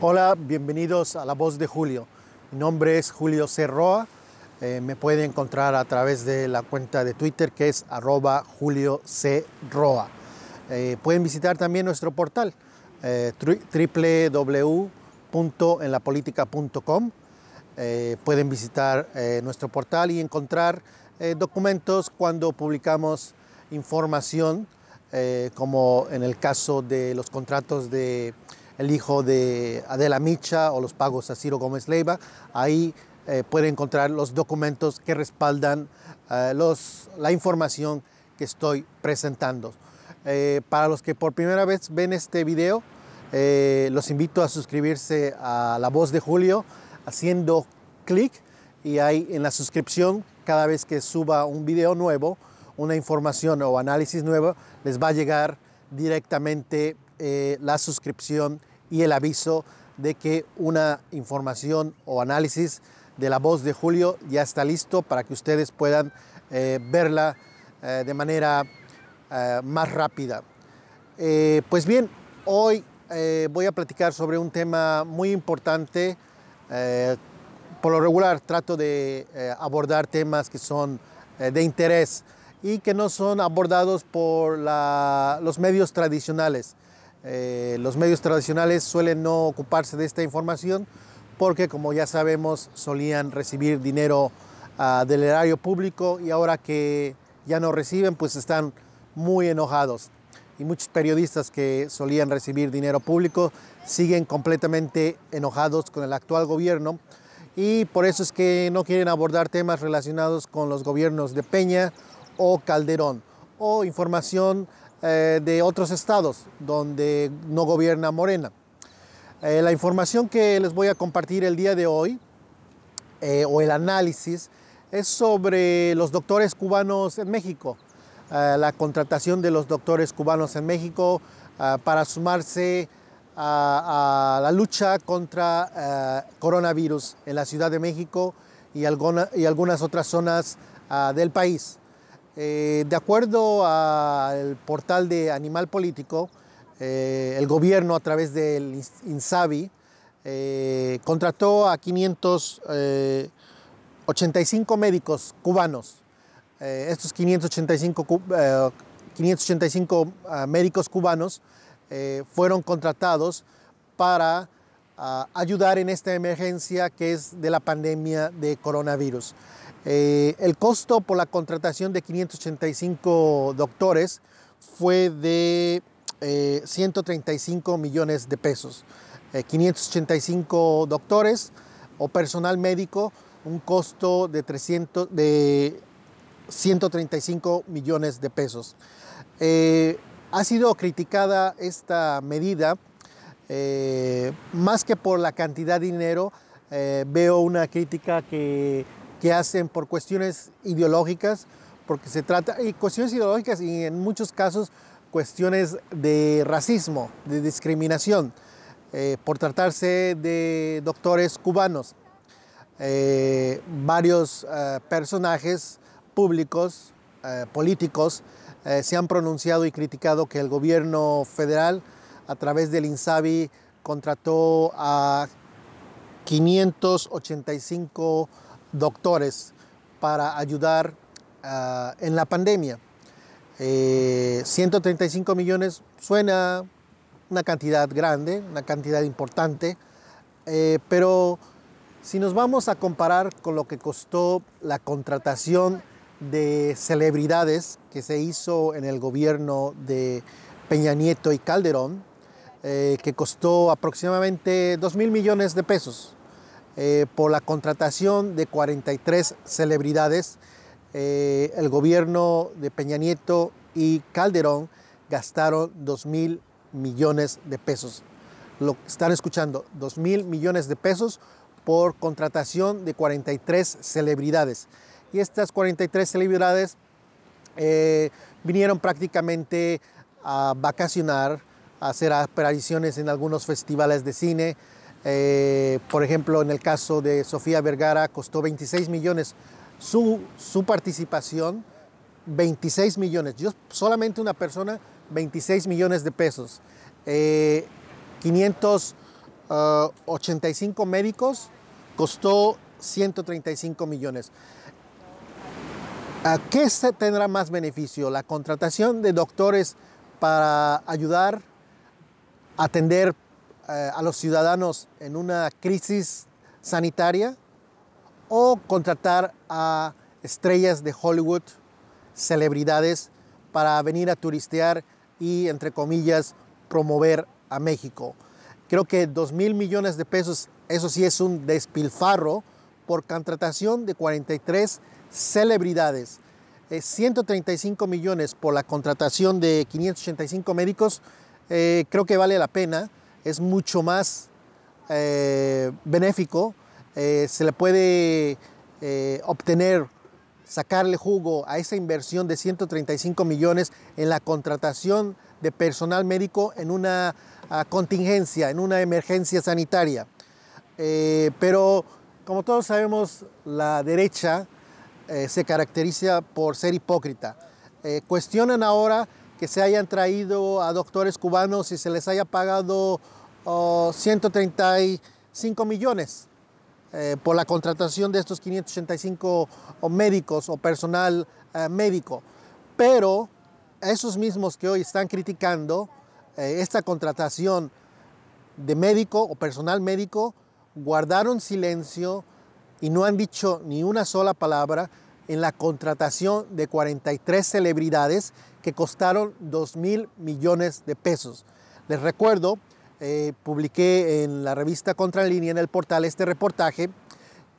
Hola, bienvenidos a La Voz de Julio. Mi nombre es Julio Cerroa. Eh, me pueden encontrar a través de la cuenta de Twitter que es arroba Julio C. Roa. Eh, pueden visitar también nuestro portal eh, www.enlapolitica.com. Eh, pueden visitar eh, nuestro portal y encontrar eh, documentos cuando publicamos información, como en el caso de los contratos de el hijo de Adela Micha o los pagos a Ciro Gómez Leiva. Ahí eh, pueden encontrar los documentos que respaldan eh, los, la información que estoy presentando. Eh, para los que por primera vez ven este video, los invito a suscribirse a La Voz de Julio haciendo clic y ahí en la suscripción, cada vez que suba un video nuevo, una información o análisis nuevo, les va a llegar directamente eh, la suscripción y el aviso de que una información o análisis de la voz de Julio ya está listo para que ustedes puedan eh, verla eh, de manera más rápida. Pues bien, hoy voy a platicar sobre un tema muy importante. Por lo regular trato de abordar temas que son de interés y que no son abordados por los medios tradicionales. Eh, los medios tradicionales suelen no ocuparse de esta información porque, como ya sabemos, solían recibir dinero ah, del erario público y ahora que ya no reciben, pues están muy enojados. Y muchos periodistas que solían recibir dinero público siguen completamente enojados con el actual gobierno y por eso es que no quieren abordar temas relacionados con los gobiernos de Peña o Calderón o información eh, de otros estados donde no gobierna Morena. Eh, la información que les voy a compartir el día de hoy eh, o el análisis es sobre los doctores cubanos en México, la contratación de los doctores cubanos en México para sumarse a, la lucha contra coronavirus en la Ciudad de México y, alguna- y algunas otras zonas ah, del país. Eh, de acuerdo al portal de Animal Político, eh, el gobierno a través del Ins- INSABI eh, contrató a 585 médicos cubanos. Estos 585, cu- eh, 585 ah, médicos cubanos fueron contratados para ah, ayudar en esta emergencia que es de la pandemia de coronavirus. Eh, el costo por la contratación de 585 doctores fue de eh, 135 millones de pesos. Eh, 585 doctores o personal médico, un costo de, 300, de 135 millones de pesos. Eh, ha sido criticada esta medida, eh, más que por la cantidad de dinero, eh, veo una crítica que, que hacen por cuestiones ideológicas, porque se trata, y cuestiones ideológicas y en muchos casos cuestiones de racismo, de discriminación, eh, por tratarse de doctores cubanos. Varios personajes públicos, políticos, se han pronunciado y criticado que el gobierno federal, a través del INSABI, contrató a 585 doctores para ayudar ah, en la pandemia. Eh, 135 millones suena una cantidad grande, una cantidad importante, eh, pero si nos vamos a comparar con lo que costó la contratación de celebridades que se hizo en el gobierno de Peña Nieto y Calderón, eh, que costó aproximadamente 2 mil millones de pesos eh, por la contratación de 43 celebridades. eh, el gobierno de Peña Nieto y Calderón gastaron 2 mil millones de pesos. Lo están escuchando, 2 mil millones de pesos por contratación de 43 celebridades. Y estas 43 celebridades vinieron prácticamente a vacacionar, hacer apariciones en algunos festivales de cine. Eh, por ejemplo, en el caso de Sofía Vergara, costó 26 millones su, su participación, 26 millones. Yo solamente una persona, 26 millones de pesos. Eh, 500 85 médicos costó 135 millones. ¿A qué se tendrá más beneficio? ¿La contratación de doctores para ayudar atender eh, a los ciudadanos en una crisis sanitaria o contratar a estrellas de Hollywood, celebridades, para venir a turistear y, entre comillas, promover a México. Creo que 2 mil millones de pesos, eso sí es un despilfarro por contratación de 43 celebridades. 135 millones por la contratación de 585 médicos, eh, creo que vale la pena, es mucho más eh, benéfico, eh, se le puede obtener, sacarle jugo a esa inversión de 135 millones en la contratación de personal médico en una ah, contingencia, en una emergencia sanitaria. pero como todos sabemos, la derecha se caracteriza por ser hipócrita. Cuestionan ahora que se hayan traído a doctores cubanos y se les haya pagado 135 millones eh, por la contratación de estos 585 médicos o personal médico. Pero esos mismos que hoy están criticando esta contratación de médico o personal médico guardaron silencio y no han dicho ni una sola palabra en la contratación de 43 celebridades costaron 2 mil millones de pesos. Les recuerdo, eh, publiqué en la revista Contralínea, en el portal, este reportaje,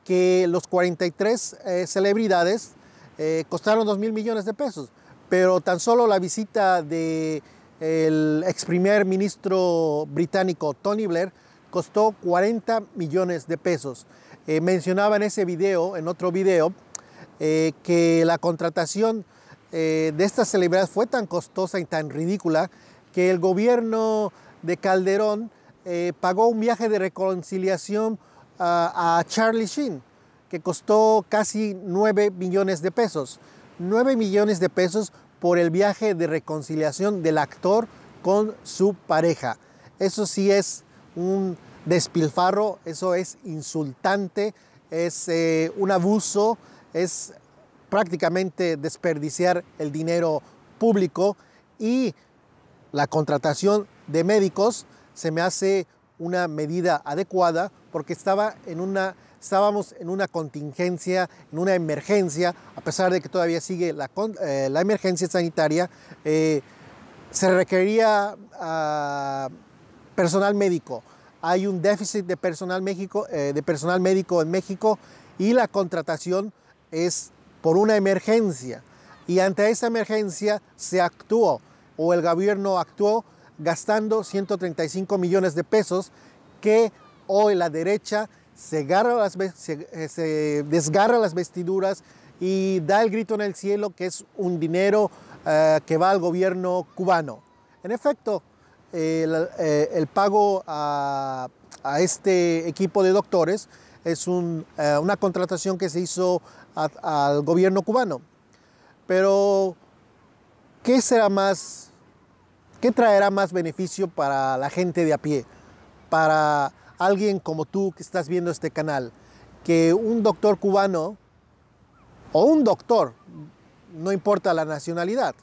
que los 43 eh, celebridades eh, costaron 2 mil millones de pesos, pero tan solo la visita del ex primer ministro británico Tony Blair costó 40 millones de pesos. Mencionaba en ese video, en otro video, que la contratación eh, de estas celebridades fue tan costosa y tan ridícula que el gobierno de Calderón pagó un viaje de reconciliación a Charlie Sheen, que costó casi 9 millones de pesos. 9 millones de pesos por el viaje de reconciliación del actor con su pareja. Eso sí es un despilfarro, eso es insultante, es eh, un abuso, es prácticamente desperdiciar el dinero público y la contratación de médicos se me hace una medida adecuada porque estaba en una, estábamos en una contingencia, en una emergencia, a pesar de que todavía sigue la, eh, la emergencia sanitaria, eh, se requería ah, personal médico. Hay un déficit de personal, eh, de personal médico en México y la contratación es por una emergencia. Y ante esa emergencia se actuó o el gobierno actuó gastando 135 millones de pesos que hoy la derecha se, las, eh, se, desgarra las vestiduras y da el grito en el cielo que es un dinero eh, que va al gobierno cubano. En efecto, eh, el, pago a, este equipo de doctores es eh, una contratación que se hizo al gobierno cubano. Pero, ¿qué será más, qué traerá más beneficio para la gente de a pie? Para alguien como tú que estás viendo este canal, que un doctor cubano o un doctor, no importa la nacionalidad,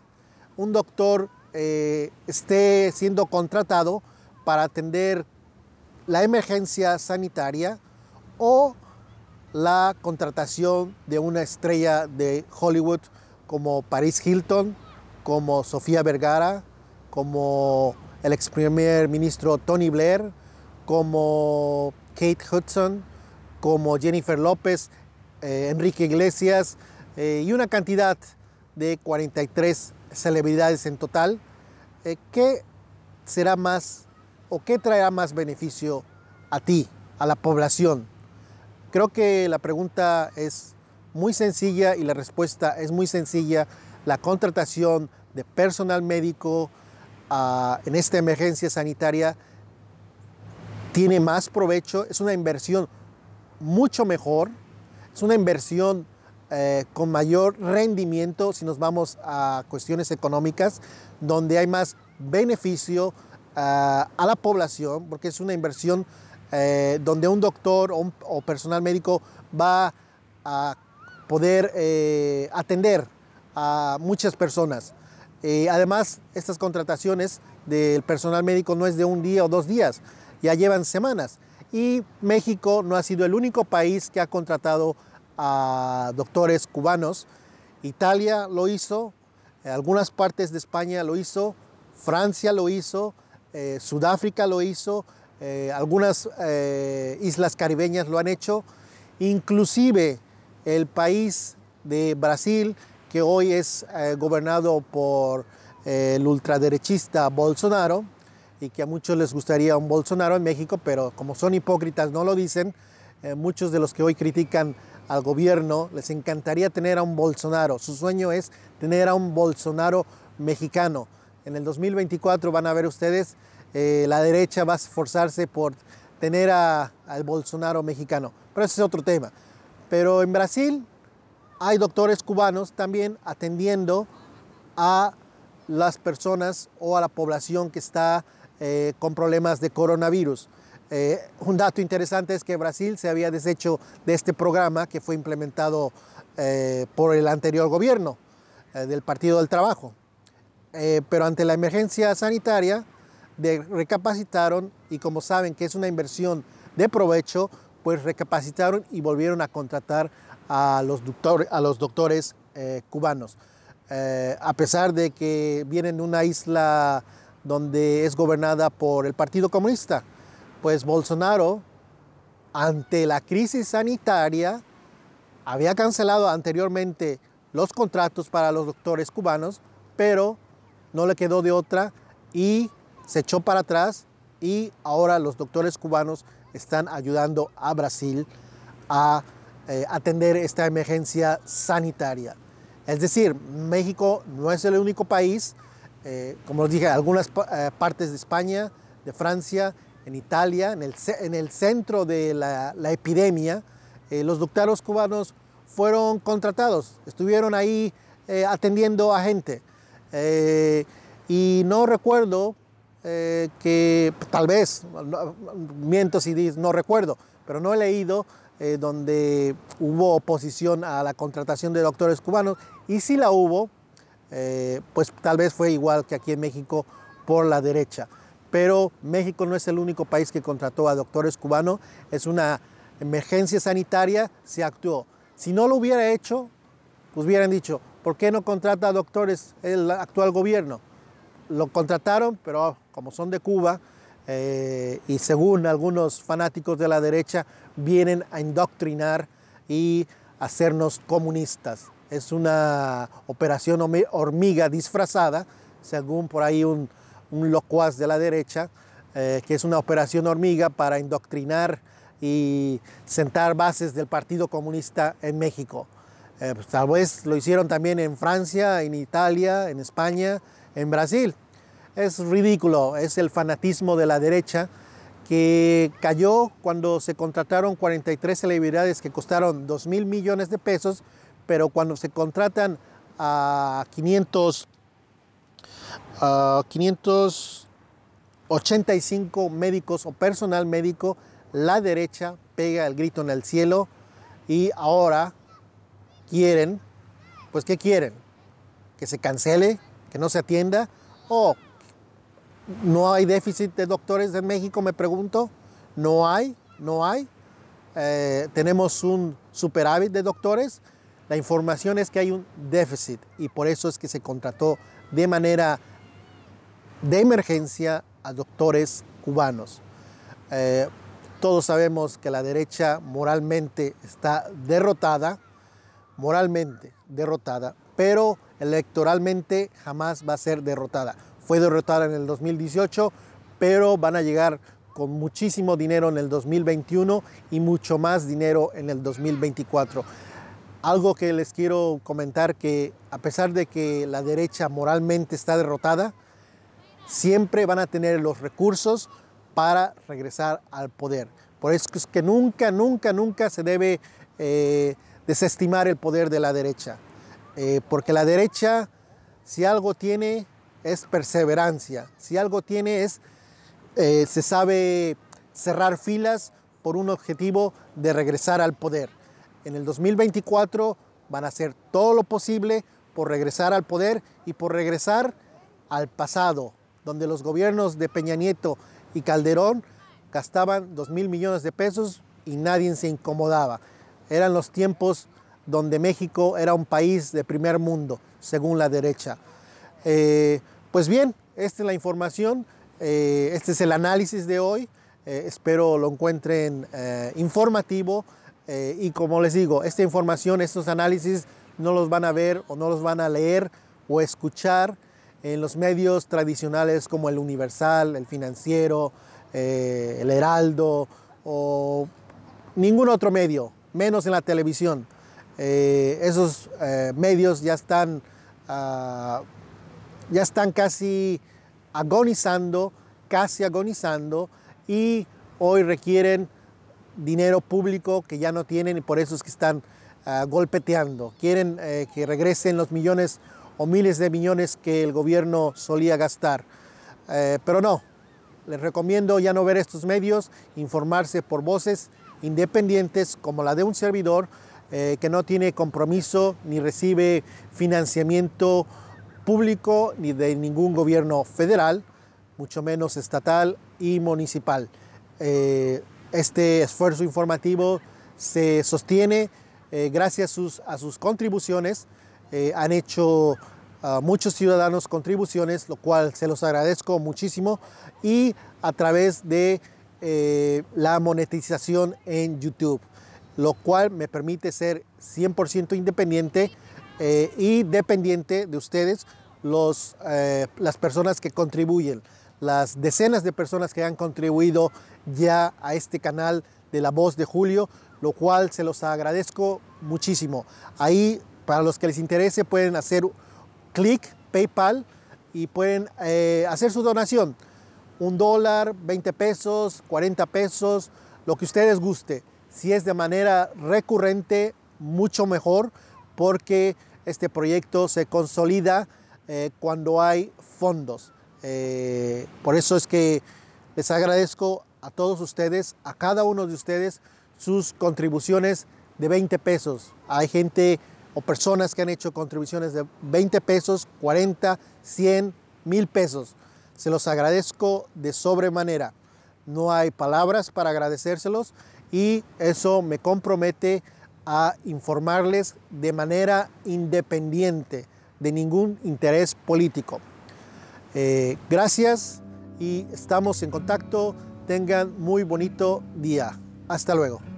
un doctor eh, esté siendo contratado para atender la emergencia sanitaria o la contratación de una estrella de Hollywood como Paris Hilton, como Sofía Vergara, como el ex primer ministro Tony Blair, como Kate Hudson, como Jennifer López, eh, Enrique Iglesias eh, y una cantidad de 43 celebridades en total eh, ¿qué será más o qué traerá más beneficio a ti, a la población? Creo que la pregunta es muy sencilla y la respuesta es muy sencilla. La contratación de personal médico ah, en esta emergencia sanitaria tiene más provecho, es una inversión mucho mejor, es una inversión eh, con mayor rendimiento si nos vamos a cuestiones económicas, donde hay más beneficio ah, a la población, porque es una inversión eh, donde un doctor o, personal médico va a poder eh, atender a muchas personas. además, estas contrataciones del personal médico no es de un día o dos días, ya llevan semanas. Y México no ha sido el único país que ha contratado a doctores cubanos. Italia lo hizo, algunas partes de España lo hizo, Francia lo hizo, eh, Sudáfrica lo hizo, eh, algunas eh, islas caribeñas lo han hecho, inclusive el país de Brasil, que hoy es gobernado por el ultraderechista Bolsonaro, y que a muchos les gustaría un Bolsonaro en México, pero como son hipócritas no lo dicen, muchos de los que hoy critican al gobierno les encantaría tener a un Bolsonaro. Su sueño es tener a un Bolsonaro mexicano. En el 2024 van a ver ustedes, eh, la derecha va a esforzarse por tener al Bolsonaro mexicano. Pero ese es otro tema. Pero en Brasil hay doctores cubanos también atendiendo a las personas o a la población que está eh, con problemas de coronavirus. Eh, un dato interesante es que Brasil se había deshecho de este programa que fue implementado por el anterior gobierno del Partido del Trabajo. pero ante la emergencia sanitaria recapacitaron y como saben que es una inversión de provecho, pues recapacitaron y volvieron a contratar a los, a los doctores cubanos. a pesar de que vienen de una isla donde es gobernada por el Partido Comunista pues Bolsonaro, ante la crisis sanitaria, había cancelado anteriormente los contratos para los doctores cubanos, pero no le quedó de otra y se echó para atrás y ahora los doctores cubanos están ayudando a Brasil a eh, atender esta emergencia sanitaria. Es decir, México no es el único país, eh, como les dije, algunas eh, partes de España, de Francia en Italia, en el, en el centro de la, epidemia, los doctores cubanos fueron contratados, estuvieron ahí atendiendo a gente. Y no recuerdo que, tal vez, miento si no recuerdo, pero no he leído donde hubo oposición a la contratación de doctores cubanos, y si la hubo, pues tal vez fue igual que aquí en México por la derecha pero México no es el único país que contrató a doctores cubanos, es una emergencia sanitaria, se actuó. Si no lo hubiera hecho, pues hubieran dicho, ¿por qué no contrata a doctores el actual gobierno? Lo contrataron, pero como son de Cuba eh, y según algunos fanáticos de la derecha, vienen a indoctrinar y hacernos comunistas. Es una operación hormiga disfrazada, según por ahí un, un locuaz de la derecha, eh, que es una operación hormiga para indoctrinar y sentar bases del Partido Comunista en México. Eh, pues, tal vez lo hicieron también en Francia, en Italia, en España, en Brasil. Es ridículo, es el fanatismo de la derecha que cayó cuando se contrataron 43 celebridades que costaron 2 mil millones de pesos, pero cuando se contratan a 500 585 médicos o personal médico, la derecha pega el grito en el cielo y ahora quieren, pues ¿qué quieren? Que se cancele, que no se atienda o no hay déficit de doctores en México, me pregunto. No hay, no hay. Eh, tenemos un superávit de doctores. La información es que hay un déficit y por eso es que se contrató de manera de emergencia a doctores cubanos. Eh, todos sabemos que la derecha moralmente está derrotada, moralmente derrotada, pero electoralmente jamás va a ser derrotada. Fue derrotada en el 2018, pero van a llegar con muchísimo dinero en el 2021 y mucho más dinero en el 2024. Algo que les quiero comentar que a pesar de que la derecha moralmente está derrotada, siempre van a tener los recursos para regresar al poder. Por eso es que nunca, nunca, nunca se debe eh, desestimar el poder de la derecha. Eh, porque la derecha, si algo tiene, es perseverancia. Si algo tiene, es, eh, se sabe cerrar filas por un objetivo de regresar al poder. En el 2024 van a hacer todo lo posible por regresar al poder y por regresar al pasado, donde los gobiernos de Peña Nieto y Calderón gastaban 2 mil millones de pesos y nadie se incomodaba. Eran los tiempos donde México era un país de primer mundo, según la derecha. Eh, pues bien, esta es la información, eh, este es el análisis de hoy. Eh, espero lo encuentren informativo y como les digo, esta información, estos análisis no los van a ver o no los van a leer o escuchar en los medios tradicionales como el Universal, el Financiero, el Heraldo o ningún otro medio, menos en la televisión. Eh, esos eh, medios ya están, ah, ya están casi agonizando, casi agonizando y hoy requieren dinero público que ya no tienen y por eso es que están ah, golpeteando. Quieren eh, que regresen los millones o miles de millones que el gobierno solía gastar. pero no, les recomiendo ya no ver estos medios, informarse por voces independientes como la de un servidor eh, que no tiene compromiso ni recibe financiamiento público ni de ningún gobierno federal, mucho menos estatal y municipal. Eh, este esfuerzo informativo se sostiene eh, gracias a sus, a sus contribuciones. han hecho ah, muchos ciudadanos contribuciones, lo cual se los agradezco muchísimo, y a través de la monetización en YouTube lo cual me permite ser 100% independiente eh, y dependiente de ustedes, los, eh, las personas que contribuyen, las decenas de personas que han contribuido ya a este canal de La Voz de Julio, lo cual se los agradezco muchísimo. Ahí, para los que les interese, pueden hacer clic PayPal y pueden eh, hacer su donación. Un dólar, 20 pesos, 40 pesos, lo que ustedes guste. Si es de manera recurrente, mucho mejor, porque este proyecto se consolida eh, cuando hay fondos. Eh, por eso es que les agradezco a todos ustedes, a cada uno de ustedes, sus contribuciones de 20 pesos. Hay gente o personas que han hecho contribuciones de 20 pesos, 40, 100, mil pesos. Se los agradezco de sobremanera. No hay palabras para agradecérselos y eso me compromete a informarles de manera independiente de ningún interés político. Eh, gracias y estamos en contacto. Tengan muy bonito día. Hasta luego.